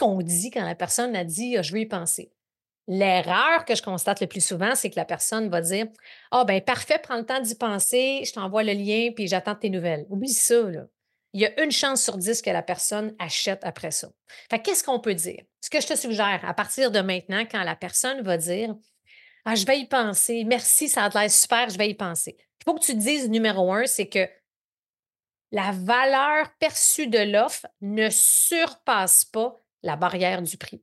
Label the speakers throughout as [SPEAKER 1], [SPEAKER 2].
[SPEAKER 1] qu'on dit quand la personne a dit ah, Je veux y penser? L'erreur que je constate le plus souvent, c'est que la personne va dire Ah, ben parfait, prends le temps d'y penser, je t'envoie le lien, puis j'attends tes nouvelles. Oublie ça, là. Il y a une chance sur dix que la personne achète après ça. Fait qu'est-ce qu'on peut dire? Ce que je te suggère, à partir de maintenant, quand la personne va dire Ah, je vais y penser, merci, ça a l'air super, je vais y penser. Il faut que tu te dises numéro un, c'est que la valeur perçue de l'offre ne surpasse pas la barrière du prix.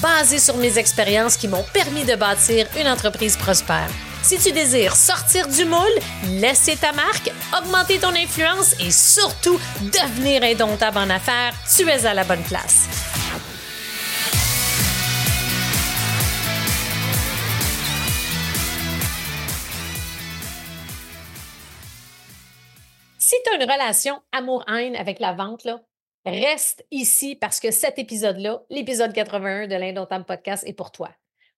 [SPEAKER 1] basées sur mes expériences qui m'ont permis de bâtir une entreprise prospère. Si tu désires sortir du moule, laisser ta marque, augmenter ton influence et surtout devenir indomptable en affaires, tu es à la bonne place. Si tu as une relation amour-haine avec la vente, là, reste ici parce que cet épisode-là, l'épisode 81 de l'Indomptable Podcast, est pour toi.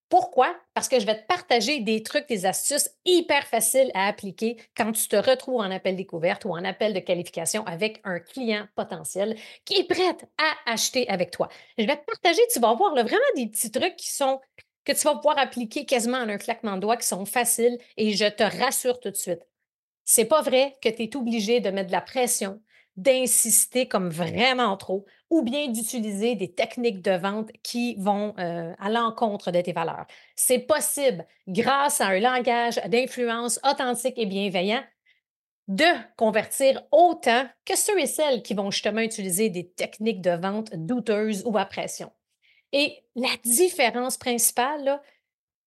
[SPEAKER 1] Pourquoi? Parce que je vais te partager des trucs, des astuces hyper faciles à appliquer quand tu te retrouves en appel découverte ou en appel de qualification avec un client potentiel qui est prêt à acheter avec toi. Je vais te partager, tu vas voir vraiment des petits trucs qui sont que tu vas pouvoir appliquer quasiment en un claquement de doigts qui sont faciles et je te rassure tout de suite. C'est pas vrai que tu es obligé de mettre de la pression, d'insister comme vraiment trop ou bien d'utiliser des techniques de vente qui vont euh, à l'encontre de tes valeurs. C'est possible, grâce à un langage d'influence authentique et bienveillant, de convertir autant que ceux et celles qui vont justement utiliser des techniques de vente douteuses ou à pression. Et la différence principale,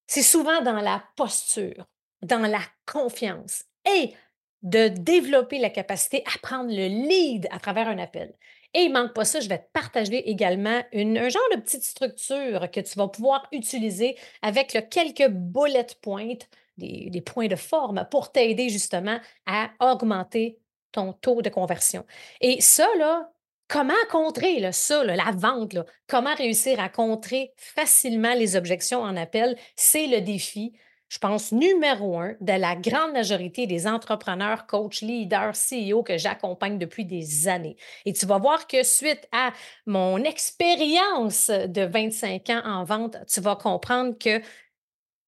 [SPEAKER 1] c'est souvent dans la posture, dans la confiance et de développer la capacité à prendre le lead à travers un appel. Et il manque pas ça, je vais te partager également une, un genre de petite structure que tu vas pouvoir utiliser avec quelques bullet points, des, points de forme pour t'aider justement à augmenter ton taux de conversion. Et ça, là, comment contrer là, ça, la vente, là, comment réussir à contrer facilement les objections en appel, c'est le défi je pense, numéro un de la grande majorité des entrepreneurs, coachs, leaders, CEO que j'accompagne depuis des années. Et tu vas voir que suite à mon expérience de 25 ans en vente, tu vas comprendre que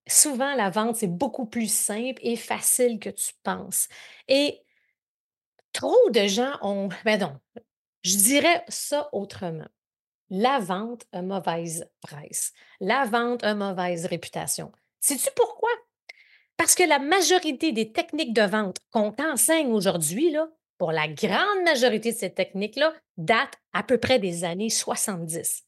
[SPEAKER 1] souvent la vente, c'est beaucoup plus simple et facile que tu penses. Et trop de gens ont, ben non, je dirais ça autrement. La vente a mauvaise presse. La vente a mauvaise réputation. Sais-tu pourquoi? Parce que la majorité des techniques de vente qu'on t'enseigne aujourd'hui, pour la grande majorité de ces techniques-là, datent à peu près des années 70.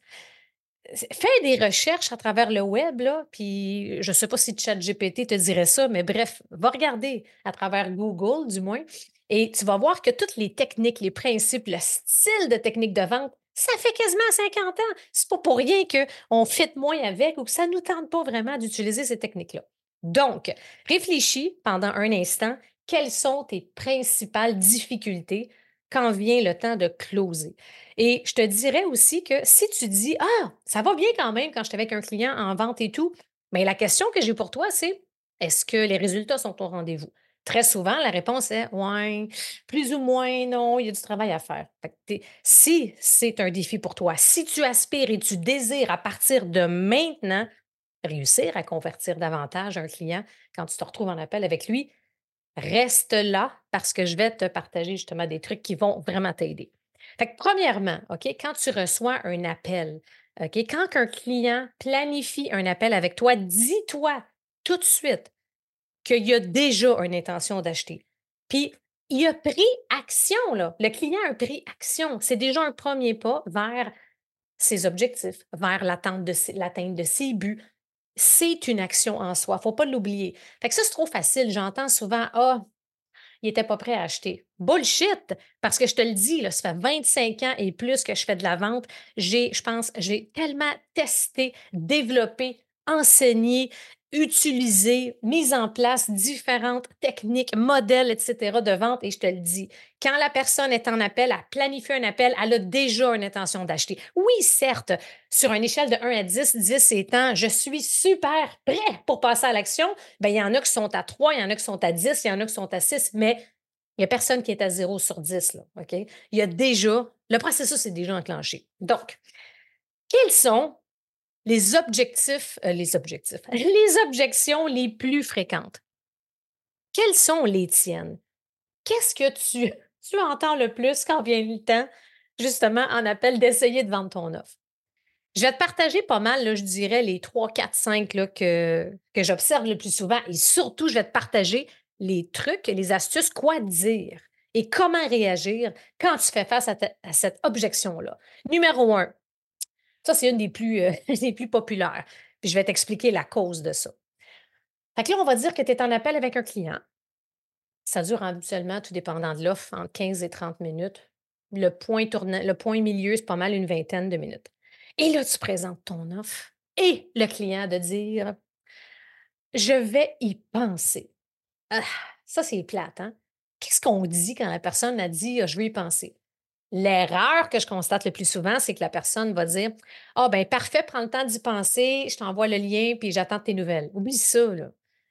[SPEAKER 1] Fais des recherches à travers le web, là, puis je ne sais pas si ChatGPT te dirait ça, mais bref, va regarder à travers Google, du moins, et tu vas voir que toutes les techniques, les principes, le style de technique de vente, ça fait quasiment 50 ans. C'est pas pour rien qu'on fit moins avec ou que ça ne nous tente pas vraiment d'utiliser ces techniques-là. Donc, réfléchis pendant un instant quelles sont tes principales difficultés quand vient le temps de closer? Et je te dirais aussi que si tu dis Ah, ça va bien quand même quand je suis avec un client en vente et tout, mais la question que j'ai pour toi, c'est est-ce que les résultats sont au rendez-vous? Très souvent, la réponse est ouais, plus ou moins non, il y a du travail à faire. si c'est un défi pour toi, si tu aspires et tu désires à partir de maintenant réussir à convertir davantage un client quand tu te retrouves en appel avec lui, reste là parce que je vais te partager justement des trucs qui vont vraiment t'aider. Fait que premièrement, OK, quand tu reçois un appel, OK, quand un client planifie un appel avec toi, dis-toi tout de suite qu'il y a déjà une intention d'acheter. Puis, il a pris action, là. Le client a pris action. C'est déjà un premier pas vers ses objectifs, vers l'atteinte de, ses buts, c'est une action en soi. Faut pas l'oublier. Fait que ça, c'est trop facile. J'entends souvent Ah, il n'était pas prêt à acheter. Bullshit! Parce que je te le dis, là, ça fait 25 ans et plus que je fais de la vente. J'ai, je pense, j'ai tellement testé, développé, enseigné, utiliser, mise en place différentes techniques, modèles, etc. de vente. Et je te le dis, quand la personne est en appel, elle planifie un appel, elle a déjà une intention d'acheter. Oui, certes, sur une échelle de 1 à 10, 10 étant je suis super prêt pour passer à l'action, bien, il y en a qui sont à 3, il y en a qui sont à 10, il y en a qui sont à 6, mais il n'y a personne qui est à 0 sur 10. Là, OK? Il y a déjà, le processus est déjà enclenché. Donc, quels sont les objectifs, euh, les objectifs, les objections les plus fréquentes. Quelles sont les tiennes? Qu'est-ce que tu, entends le plus quand vient le temps, justement, en appel d'essayer de vendre ton offre? Je vais te partager pas mal, je dirais, les 3, 4, 5 là, que, j'observe le plus souvent. Et surtout, je vais te partager les trucs, les astuces, quoi dire et comment réagir quand tu fais face à, à cette objection-là. Numéro un, ça, c'est une des plus, euh, populaires. Je vais t'expliquer la cause de ça. Fait que là, on va dire que tu es en appel avec un client. Ça dure habituellement, tout dépendant de l'offre, entre 15 et 30 minutes. Le point, tournant, le point milieu, c'est pas mal une vingtaine de minutes. Et là, tu présentes ton offre et le client de dire Je vais y penser. Ah, ça, c'est plate, hein? Qu'est-ce qu'on dit quand la personne a dit Je vais y penser? L'erreur que je constate le plus souvent, c'est que la personne va dire Ah, oh, ben parfait, prends le temps d'y penser, je t'envoie le lien, puis j'attends tes nouvelles. Oublie ça.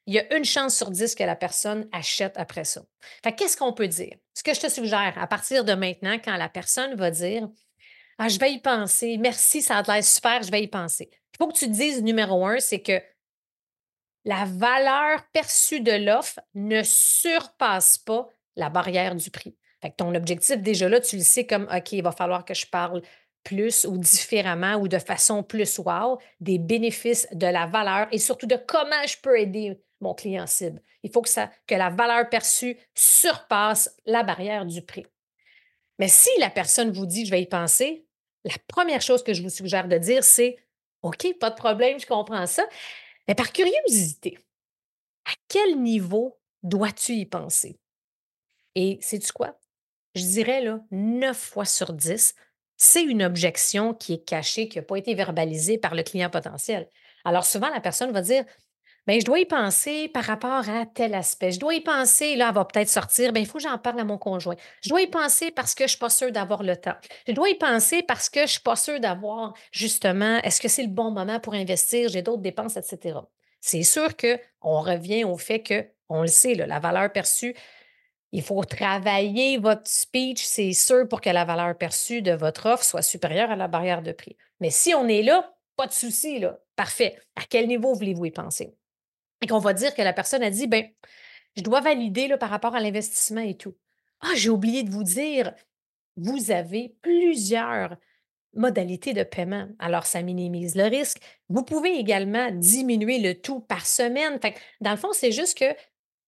[SPEAKER 1] Il y a une chance sur dix que la personne achète après ça. Fait qu'est-ce qu'on peut dire? Ce que je te suggère, à partir de maintenant, quand la personne va dire Ah, je vais y penser, merci, ça a l'air super, je vais y penser. Il faut que tu dises, numéro un, c'est que la valeur perçue de l'offre ne surpasse pas la barrière du prix ton objectif, déjà là, tu le sais comme, OK, il va falloir que je parle plus ou différemment ou de façon plus wow des bénéfices, de la valeur et surtout de comment je peux aider mon client cible. Il faut que, ça, que la valeur perçue surpasse la barrière du prix. Mais si la personne vous dit, je vais y penser, la première chose que je vous suggère de dire, c'est, OK, pas de problème, je comprends ça. Mais par curiosité, à quel niveau dois-tu y penser? Et sais-tu quoi? Je dirais là, 9 fois sur 10, c'est une objection qui est cachée, qui n'a pas été verbalisée par le client potentiel. Alors souvent, la personne va dire, Bien, je dois y penser par rapport à tel aspect. Je dois y penser, là, elle va peut-être sortir, bien, il faut que j'en parle à mon conjoint. Je dois y penser parce que je ne suis pas sûre d'avoir le temps. Je dois y penser parce que je ne suis pas sûre d'avoir, justement, est-ce que c'est le bon moment pour investir, j'ai d'autres dépenses, etc. C'est sûr qu'on revient au fait que, on le sait, la valeur perçue, il faut travailler votre speech, c'est sûr, pour que la valeur perçue de votre offre soit supérieure à la barrière de prix. Mais si on est là, pas de souci, là. Parfait. À quel niveau voulez-vous y penser? Et qu'on va dire que la personne a dit, ben, je dois valider là, par rapport à l'investissement et tout. Ah, j'ai oublié de vous dire, vous avez plusieurs modalités de paiement. Alors, ça minimise le risque. Vous pouvez également diminuer le tout par semaine. Fait dans le fond, c'est juste que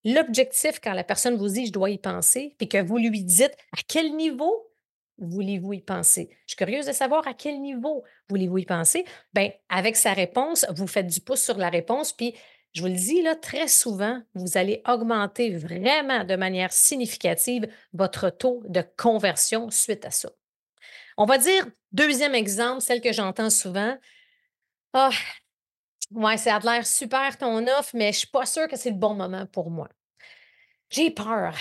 [SPEAKER 1] L'objectif, quand la personne vous dit je dois y penser, puis que vous lui dites à quel niveau voulez-vous y penser? Je suis curieuse de savoir à quel niveau voulez-vous y penser? Bien, avec sa réponse, vous faites du pouce sur la réponse, puis je vous le dis, là, très souvent, vous allez augmenter vraiment de manière significative votre taux de conversion suite à ça. On va dire, deuxième exemple, celle que j'entends souvent. Ah, ouais, ça a l'air super ton offre, mais je ne suis pas sûre que c'est le bon moment pour moi. J'ai peur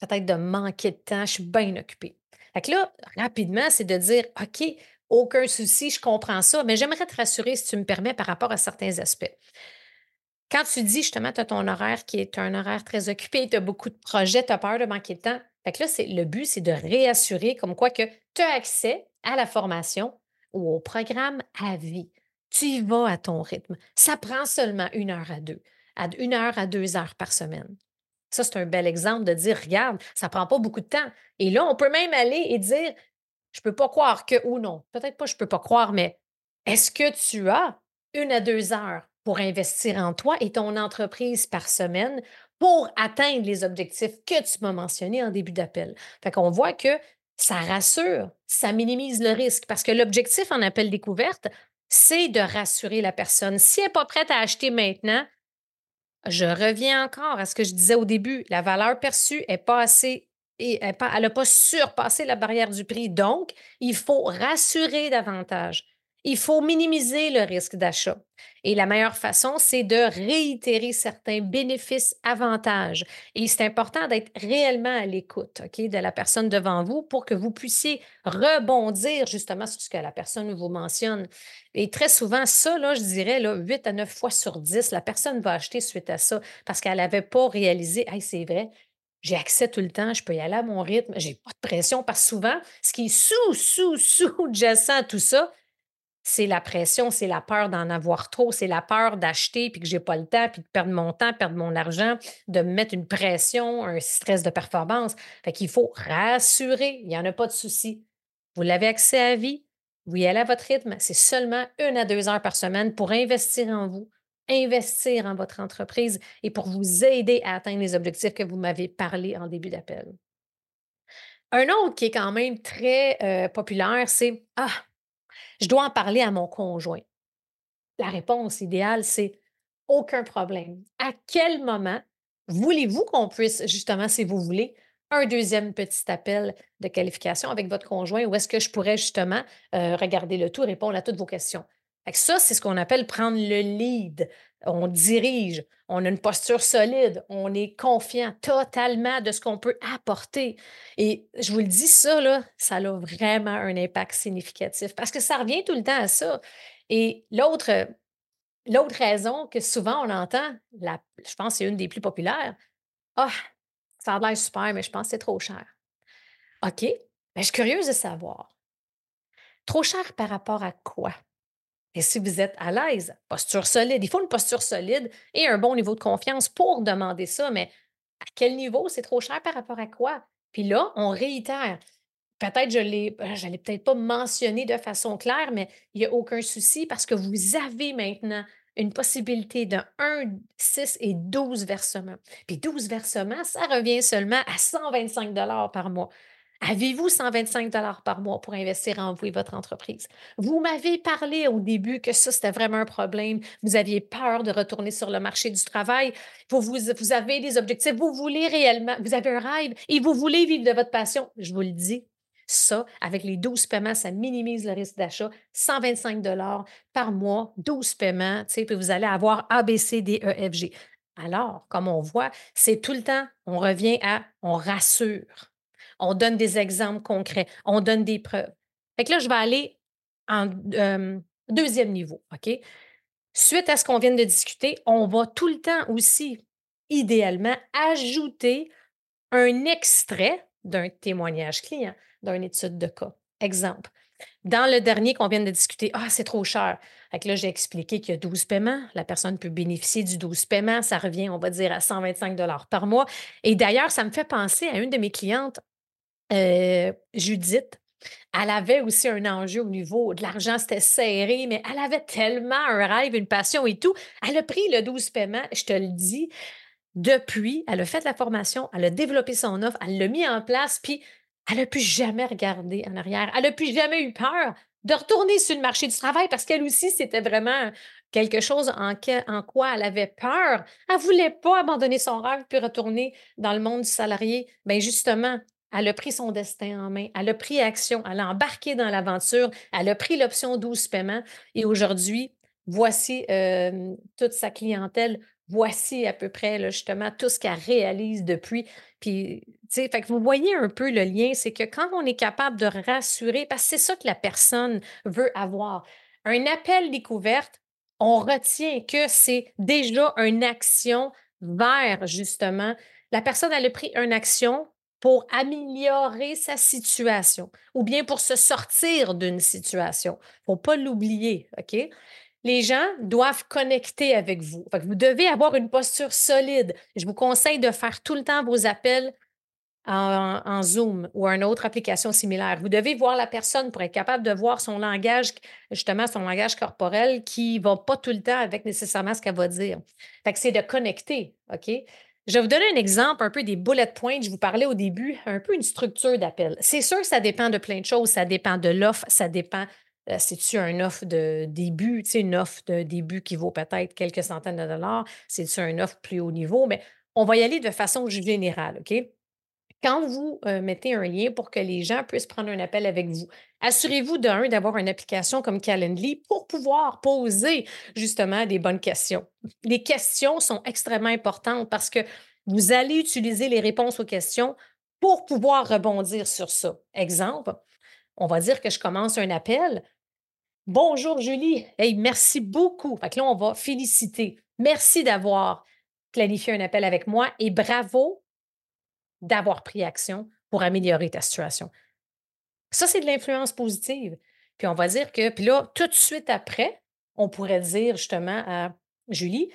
[SPEAKER 1] peut-être de manquer de temps, je suis bien occupée. Fait que là, rapidement, c'est de dire OK, aucun souci, je comprends ça, mais j'aimerais te rassurer, si tu me permets, par rapport à certains aspects. Quand tu dis justement, tu as ton horaire qui est un horaire très occupé, tu as beaucoup de projets, tu as peur de manquer de temps. Fait que là, c'est, le but, c'est de réassurer comme quoi que tu as accès à la formation ou au programme à vie. Tu y vas à ton rythme. Ça prend seulement une heure à deux, à une heure à deux heures par semaine. Ça, c'est un bel exemple de dire, regarde, ça ne prend pas beaucoup de temps. Et là, on peut même aller et dire, je ne peux pas croire que, ou non, peut-être pas je ne peux pas croire, mais est-ce que tu as une à deux heures pour investir en toi et ton entreprise par semaine pour atteindre les objectifs que tu m'as mentionnés en début d'appel? Fait qu'on voit que ça rassure, ça minimise le risque parce que l'objectif en appel découverte, c'est de rassurer la personne. Si elle n'est pas prête à acheter maintenant, Je reviens encore à ce que je disais au début. La valeur perçue est pas assez et elle n'a pas surpassé la barrière du prix. Donc, il faut rassurer davantage. Il faut minimiser le risque d'achat. Et la meilleure façon, c'est de réitérer certains bénéfices, avantages. Et c'est important d'être réellement à l'écoute de la personne devant vous pour que vous puissiez rebondir justement sur ce que la personne vous mentionne. Et très souvent, ça, je dirais, là, 8 à 9 fois sur 10, la personne va acheter suite à ça parce qu'elle n'avait pas réalisé, hey, c'est vrai, j'ai accès tout le temps, je peux y aller à mon rythme, j'ai pas de pression parce souvent, ce qui est sous, sous, sous-jacent à tout ça, c'est la pression, c'est la peur d'en avoir trop, c'est la peur d'acheter puis que j'ai pas le temps, puis de perdre mon temps, perdre mon argent, de me mettre une pression, un stress de performance. Fait qu'il faut rassurer, il n'y en a pas de souci. Vous l'avez accès à vie, vous y allez à votre rythme, c'est seulement une à deux heures par semaine pour investir en vous, investir en votre entreprise et pour vous aider à atteindre les objectifs que vous m'avez parlé en début d'appel. Un autre qui est quand même très euh, populaire, c'est Ah, je dois en parler à mon conjoint. La réponse idéale, c'est aucun problème. À quel moment voulez-vous qu'on puisse, justement, si vous voulez, un deuxième petit appel de qualification avec votre conjoint ou est-ce que je pourrais justement euh, regarder le tout, répondre à toutes vos questions? Ça, c'est ce qu'on appelle prendre le lead. On dirige, on a une posture solide, on est confiant totalement de ce qu'on peut apporter. Et je vous le dis, ça, ça a vraiment un impact significatif parce que ça revient tout le temps à ça. Et l'autre, raison que souvent on entend, je pense que c'est une des plus populaires, ah, ça a l'air super, mais je pense que c'est trop cher. OK, mais je suis curieuse de savoir. Trop cher par rapport à quoi? Et si vous êtes à l'aise, posture solide, il faut une posture solide et un bon niveau de confiance pour demander ça, mais à quel niveau? C'est trop cher par rapport à quoi? Puis là, on réitère. Peut-être je l'ai, euh, je l'ai peut-être pas mentionné de façon claire, mais il n'y a aucun souci parce que vous avez maintenant une possibilité de 1, 6 et 12 versements. Puis 12 versements, ça revient seulement à 125 par mois. Avez-vous 125 par mois pour investir en vous et votre entreprise? Vous m'avez parlé au début que ça, c'était vraiment un problème. Vous aviez peur de retourner sur le marché du travail. Vous, vous, avez des objectifs. Vous voulez réellement, vous avez un rêve et vous voulez vivre de votre passion. Je vous le dis, ça, avec les 12 paiements, ça minimise le risque d'achat. 125 par mois, 12 paiements, puis vous allez avoir A, E. Alors, comme on voit, c'est tout le temps, on revient à, on rassure on donne des exemples concrets, on donne des preuves. Fait que là, je vais aller en deuxième niveau, OK? Suite à ce qu'on vient de discuter, on va tout le temps aussi, idéalement, ajouter un extrait d'un témoignage client, d'une étude de cas. Exemple. Dans le dernier qu'on vient de discuter, ah, c'est trop cher. Fait là, j'ai expliqué qu'il y a 12 paiements. La personne peut bénéficier du 12 paiements. Ça revient, on va dire, à 125 par mois. Et d'ailleurs, ça me fait penser à une de mes clientes euh, Judith, elle avait aussi un enjeu au niveau de l'argent, c'était serré, mais elle avait tellement un rêve, une passion et tout. Elle a pris le 12 paiement, je te le dis. Depuis, elle a fait la formation, elle a développé son offre, elle l'a mis en place, puis elle n'a plus jamais regardé en arrière. Elle n'a plus jamais eu peur de retourner sur le marché du travail parce qu'elle aussi, c'était vraiment quelque chose en, en, quoi elle avait peur. Elle ne voulait pas abandonner son rêve puis retourner dans le monde du salarié. Bien, justement, elle a pris son destin en main, elle a pris action, elle a embarqué dans l'aventure, elle a pris l'option 12 paiements et aujourd'hui, voici toute sa clientèle, voici à peu près justement tout ce qu'elle réalise depuis. Puis, fait que vous voyez un peu le lien, c'est que quand on est capable de rassurer, parce que c'est ça que la personne veut avoir, un appel découverte, on retient que c'est déjà une action vers justement la personne, elle a pris une action pour améliorer sa situation ou bien pour se sortir d'une situation. Il ne faut pas l'oublier, OK? Les gens doivent connecter avec vous. vous devez avoir une posture solide. Je vous conseille de faire tout le temps vos appels en, Zoom ou une autre application similaire. Vous devez voir la personne pour être capable de voir son langage, justement son langage corporel qui ne va pas tout le temps avec nécessairement ce qu'elle va dire. C'est de connecter, OK? Je vais vous donner un exemple, un peu des bullet points. Je vous parlais au début, un peu une structure d'appel. C'est sûr ça dépend de plein de choses. Ça dépend de l'offre, ça dépend Euh, C'est-tu un offre de début, tu sais, une offre de début qui vaut peut-être quelques centaines de dollars? C'est-tu un offre plus haut niveau? Mais on va y aller de façon générale, OK? Quand vous euh, mettez un lien pour que les gens puissent prendre un appel avec vous, assurez-vous d'un d'avoir une application comme Calendly pour pouvoir poser justement des bonnes questions. Les questions sont extrêmement importantes parce que vous allez utiliser les réponses aux questions pour pouvoir rebondir sur ça. Exemple, on va dire que je commence un appel. Bonjour Julie, hey, merci beaucoup. Fait là, on va féliciter. Merci d'avoir planifié un appel avec moi et bravo d'avoir pris action pour améliorer ta situation. Ça, c'est de l'influence positive. Puis on va dire que, puis là, tout de suite après, on pourrait dire justement à Julie,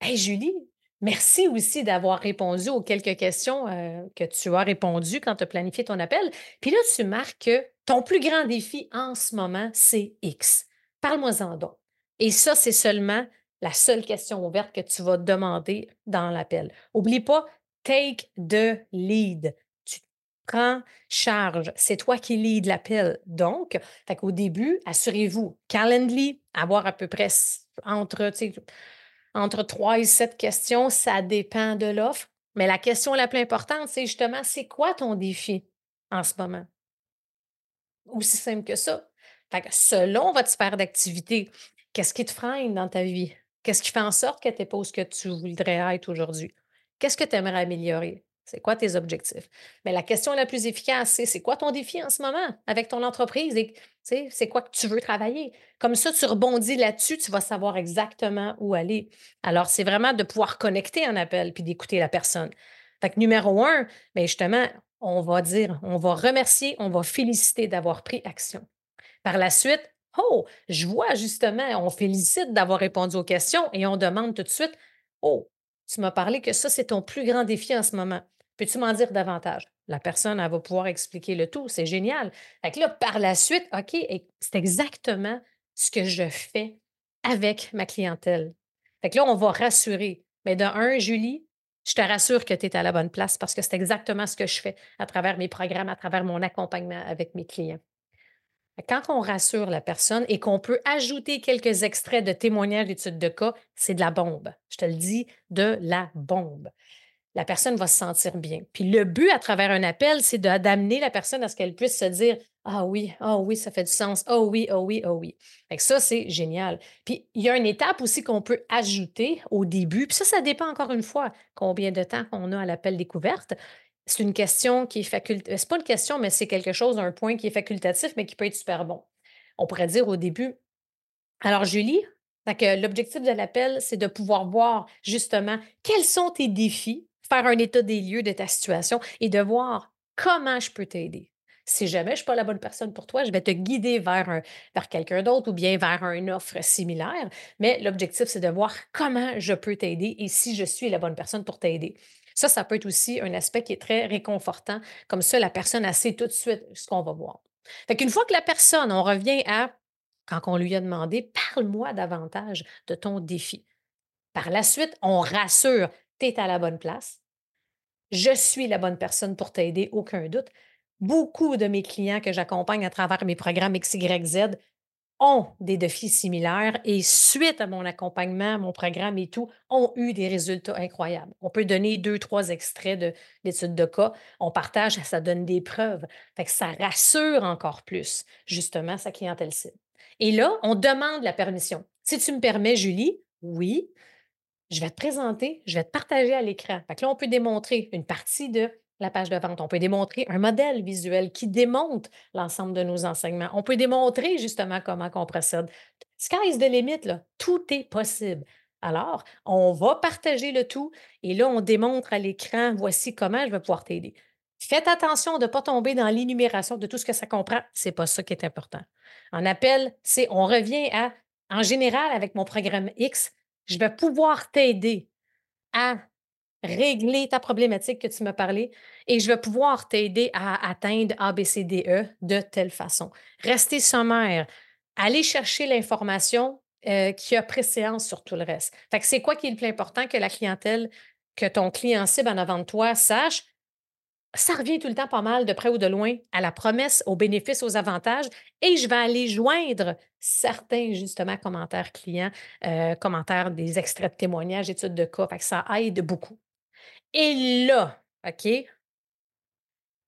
[SPEAKER 1] Hey Julie, merci aussi d'avoir répondu aux quelques questions euh, que tu as répondues quand tu as planifié ton appel. Puis là, tu marques que ton plus grand défi en ce moment, c'est X. Parle-moi-en donc. Et ça, c'est seulement la seule question ouverte que tu vas demander dans l'appel. Oublie pas, take the lead. Tu prends charge. C'est toi qui lead l'appel. Donc, fait qu'au début, assurez-vous, Calendly, avoir à peu près entre, entre 3 et 7 questions, ça dépend de l'offre. Mais la question la plus importante, c'est justement, c'est quoi ton défi en ce moment? Aussi simple que ça. Fait que selon votre sphère d'activité, qu'est-ce qui te freine dans ta vie? Qu'est-ce qui fait en sorte que tu n'es pas ce que tu voudrais être aujourd'hui? Qu'est-ce que tu aimerais améliorer? C'est quoi tes objectifs? Mais la question la plus efficace, c'est c'est quoi ton défi en ce moment avec ton entreprise c'est quoi que tu veux travailler? Comme ça, tu rebondis là-dessus, tu vas savoir exactement où aller. Alors, c'est vraiment de pouvoir connecter en appel puis d'écouter la personne. Fait que numéro un, bien justement, on va dire, on va remercier, on va féliciter d'avoir pris action. Par la suite, oh, je vois justement, on félicite d'avoir répondu aux questions et on demande tout de suite, oh, tu m'as parlé que ça, c'est ton plus grand défi en ce moment. Peux-tu m'en dire davantage? La personne, elle va pouvoir expliquer le tout. C'est génial. Fait que là, par la suite, OK, c'est exactement ce que je fais avec ma clientèle. Fait que là, on va rassurer. Mais de un, Julie, je te rassure que tu es à la bonne place parce que c'est exactement ce que je fais à travers mes programmes, à travers mon accompagnement avec mes clients. Quand on rassure la personne et qu'on peut ajouter quelques extraits de témoignages d'études de cas, c'est de la bombe. Je te le dis, de la bombe. La personne va se sentir bien. Puis le but à travers un appel, c'est d'amener la personne à ce qu'elle puisse se dire Ah oui, ah oui, ça fait du sens. Oh oui, oh oui, oh oui. Fait ça, c'est génial. Puis il y a une étape aussi qu'on peut ajouter au début. Puis ça, ça dépend encore une fois combien de temps qu'on a à l'appel découverte c'est une question qui est facultative. C'est pas une question, mais c'est quelque chose, un point qui est facultatif, mais qui peut être super bon. On pourrait dire au début, alors Julie, l'objectif de l'appel, c'est de pouvoir voir justement quels sont tes défis, faire un état des lieux de ta situation et de voir comment je peux t'aider. Si jamais je ne suis pas la bonne personne pour toi, je vais te guider vers, vers quelqu'un d'autre ou bien vers une offre similaire. Mais l'objectif, c'est de voir comment je peux t'aider et si je suis la bonne personne pour t'aider. Ça, ça peut être aussi un aspect qui est très réconfortant. Comme ça, la personne, a sait tout de suite ce qu'on va voir. Fait qu'une fois que la personne, on revient à, quand on lui a demandé, parle-moi davantage de ton défi. Par la suite, on rassure, tu es à la bonne place. Je suis la bonne personne pour t'aider, aucun doute. Beaucoup de mes clients que j'accompagne à travers mes programmes XYZ ont des défis similaires et suite à mon accompagnement, mon programme et tout, ont eu des résultats incroyables. On peut donner deux, trois extraits de l'étude de cas. On partage, ça donne des preuves. Ça rassure encore plus, justement, sa clientèle cible. Et là, on demande la permission. Si tu me permets, Julie, oui, je vais te présenter, je vais te partager à l'écran. Là, on peut démontrer une partie de la page de vente. On peut démontrer un modèle visuel qui démontre l'ensemble de nos enseignements. On peut démontrer justement comment on procède. Sky's the limit, là. tout est possible. Alors, on va partager le tout et là, on démontre à l'écran, voici comment je vais pouvoir t'aider. Faites attention de ne pas tomber dans l'énumération de tout ce que ça comprend. Ce n'est pas ça qui est important. En appel, c'est on revient à, en général, avec mon programme X, je vais pouvoir t'aider à régler ta problématique que tu m'as parlé et je vais pouvoir t'aider à atteindre ABCDE de telle façon. Rester sommaire, aller chercher l'information euh, qui a préséance sur tout le reste. Fait que c'est quoi qui est le plus important que la clientèle, que ton client cible en avant de toi sache? ça revient tout le temps pas mal, de près ou de loin, à la promesse, aux bénéfices, aux avantages, et je vais aller joindre certains, justement, commentaires clients, euh, commentaires des extraits de témoignages, études de cas. Fait que ça aide beaucoup. Et là, OK,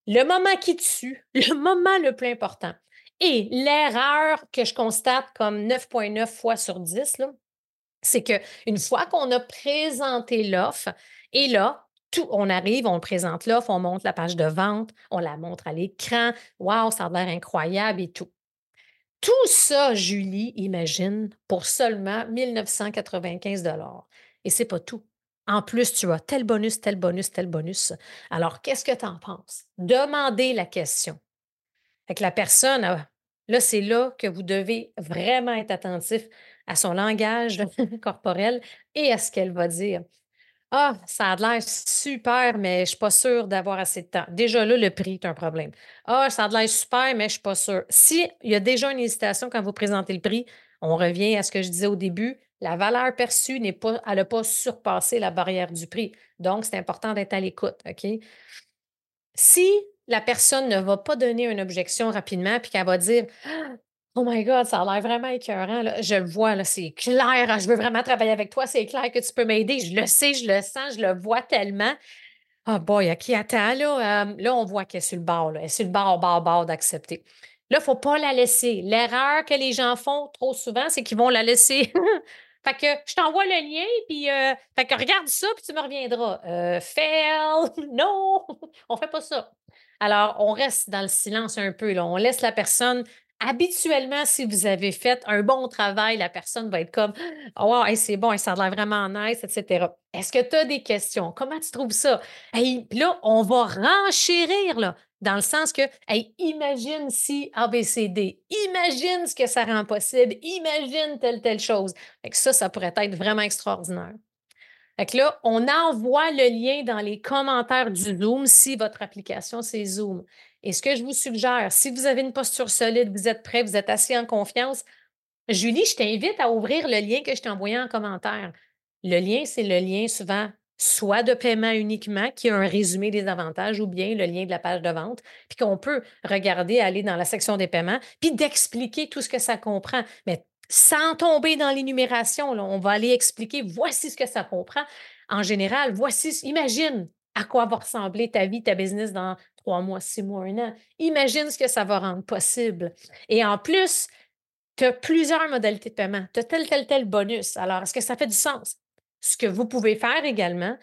[SPEAKER 1] le moment qui tue, le moment le plus important, et l'erreur que je constate comme 9,9 fois sur 10, c'est qu'une fois qu'on a présenté l'offre, et là, on arrive, on présente l'offre, on monte la page de vente, on la montre à l'écran. Waouh, ça a l'air incroyable et tout. Tout ça, Julie, imagine, pour seulement 1995 Et c'est pas tout. En plus, tu as tel bonus, tel bonus, tel bonus. Alors, qu'est-ce que tu en penses? Demandez la question. Avec la personne, là, c'est là que vous devez vraiment être attentif à son langage corporel et à ce qu'elle va dire. Ah, ça a l'air super, mais je ne suis pas sûre d'avoir assez de temps. Déjà là, le prix est un problème. Ah, ça a l'air super, mais je ne suis pas sûre. S'il y a déjà une hésitation quand vous présentez le prix, on revient à ce que je disais au début. La valeur perçue n'est pas, elle n'a pas surpassé la barrière du prix. Donc, c'est important d'être à l'écoute. OK? Si la personne ne va pas donner une objection rapidement puis qu'elle va dire Oh my God, ça a l'air vraiment écœurant. Je le vois, c'est clair. Hein, je veux vraiment travailler avec toi. C'est clair que tu peux m'aider. Je le sais, je le sens, je le vois tellement. Ah, oh boy, OK, attends, là, euh, là, on voit qu'elle est sur le bord. Elle est sur le bord, bord, bord d'accepter. Là, il ne faut pas la laisser. L'erreur que les gens font trop souvent, c'est qu'ils vont la laisser. fait que je t'envoie le lien, puis euh, fait que regarde ça, puis tu me reviendras. Euh, fail, non, on fait pas ça. Alors, on reste dans le silence un peu. Là. On laisse la personne habituellement, si vous avez fait un bon travail, la personne va être comme Oh, c'est bon, ça a l'air vraiment nice, etc. Est-ce que tu as des questions? Comment tu trouves ça? Puis là, on va renchérir là, dans le sens que imagine si ABCD, imagine ce que ça rend possible, imagine telle, telle chose. ça, ça pourrait être vraiment extraordinaire. Fait que là, on envoie le lien dans les commentaires du Zoom si votre application, c'est Zoom. Et ce que je vous suggère, si vous avez une posture solide, vous êtes prêt, vous êtes assis en confiance, Julie, je t'invite à ouvrir le lien que je t'ai envoyé en commentaire. Le lien, c'est le lien souvent soit de paiement uniquement, qui a un résumé des avantages, ou bien le lien de la page de vente, puis qu'on peut regarder, aller dans la section des paiements, puis d'expliquer tout ce que ça comprend. Mais sans tomber dans l'énumération, on va aller expliquer, voici ce que ça comprend. En général, voici, imagine à quoi va ressembler ta vie, ta business dans trois mois, six mois, un an. Imagine ce que ça va rendre possible. Et en plus, tu as plusieurs modalités de paiement. Tu as tel, tel, tel bonus. Alors, est-ce que ça fait du sens? Ce que vous pouvez faire également,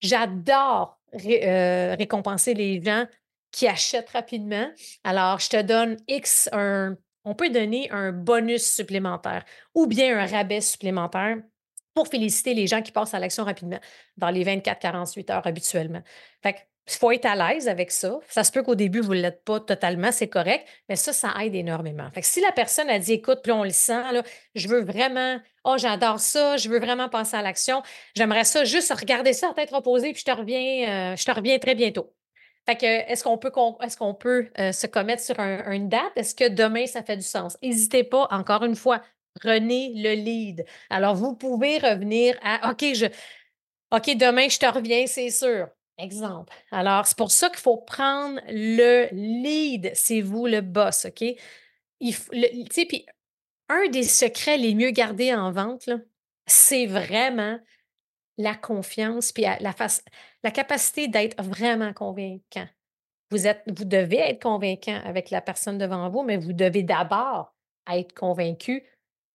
[SPEAKER 1] j'adore euh, récompenser les gens qui achètent rapidement. Alors, je te donne X, un, on peut donner un bonus supplémentaire ou bien un rabais supplémentaire pour féliciter les gens qui passent à l'action rapidement dans les 24-48 heures habituellement. Fait que il faut être à l'aise avec ça. Ça se peut qu'au début, vous ne l'êtes pas totalement, c'est correct, mais ça, ça aide énormément. Fait que si la personne a dit, écoute, puis on le sent, là, je veux vraiment, oh, j'adore ça, je veux vraiment passer à l'action, j'aimerais ça juste regarder ça à tête reposée, puis je te reviens, euh, je te reviens très bientôt. Fait que, est-ce qu'on peut, est-ce qu'on peut euh, se commettre sur une date? Est-ce que demain, ça fait du sens? N'hésitez pas, encore une fois, prenez le lead. Alors, vous pouvez revenir à, OK, je, OK, demain, je te reviens, c'est sûr. Exemple. Alors, c'est pour ça qu'il faut prendre le lead. C'est vous le boss, OK? Puis un des secrets les mieux gardés en vente, c'est vraiment la confiance puis la, la capacité d'être vraiment convaincant. Vous, êtes, vous devez être convaincant avec la personne devant vous, mais vous devez d'abord être convaincu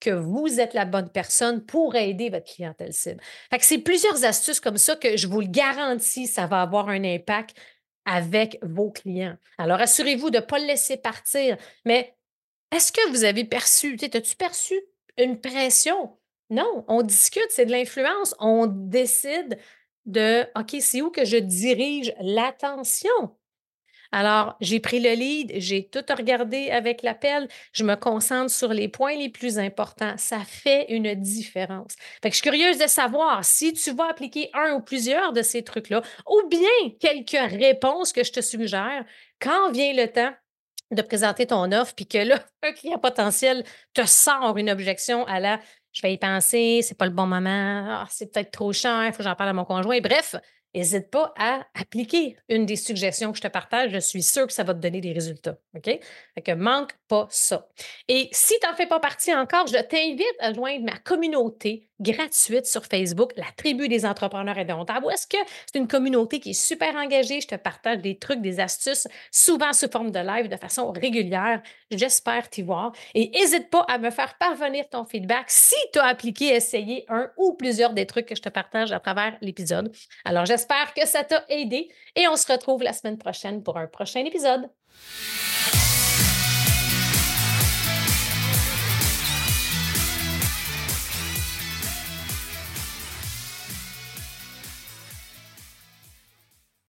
[SPEAKER 1] que vous êtes la bonne personne pour aider votre clientèle cible. C'est plusieurs astuces comme ça que je vous le garantis, ça va avoir un impact avec vos clients. Alors, assurez-vous de ne pas le laisser partir. Mais est-ce que vous avez perçu, as-tu perçu une pression? Non, on discute, c'est de l'influence. On décide de, OK, c'est où que je dirige l'attention? Alors, j'ai pris le lead, j'ai tout regardé avec l'appel, je me concentre sur les points les plus importants. Ça fait une différence. Fait je suis curieuse de savoir si tu vas appliquer un ou plusieurs de ces trucs-là, ou bien quelques réponses que je te suggère quand vient le temps de présenter ton offre, puis que là, un client potentiel te sort une objection à la je vais y penser, c'est pas le bon moment, ah, c'est peut-être trop cher, il faut que j'en parle à mon conjoint. Bref, n'hésite pas à appliquer une des suggestions que je te partage. Je suis sûre que ça va te donner des résultats. OK? Fait que manque pas ça. Et si tu n'en fais pas partie encore, je t'invite à joindre ma communauté gratuite sur Facebook, la tribu des entrepreneurs indomptables, où est-ce que c'est une communauté qui est super engagée. Je te partage des trucs, des astuces, souvent sous forme de live, de façon régulière. J'espère t'y voir. Et n'hésite pas à me faire parvenir ton feedback si tu as appliqué, essayé un ou plusieurs des trucs que je te partage à travers l'épisode. Alors, j'espère que ça t'a aidé et on se retrouve la semaine prochaine pour un prochain épisode.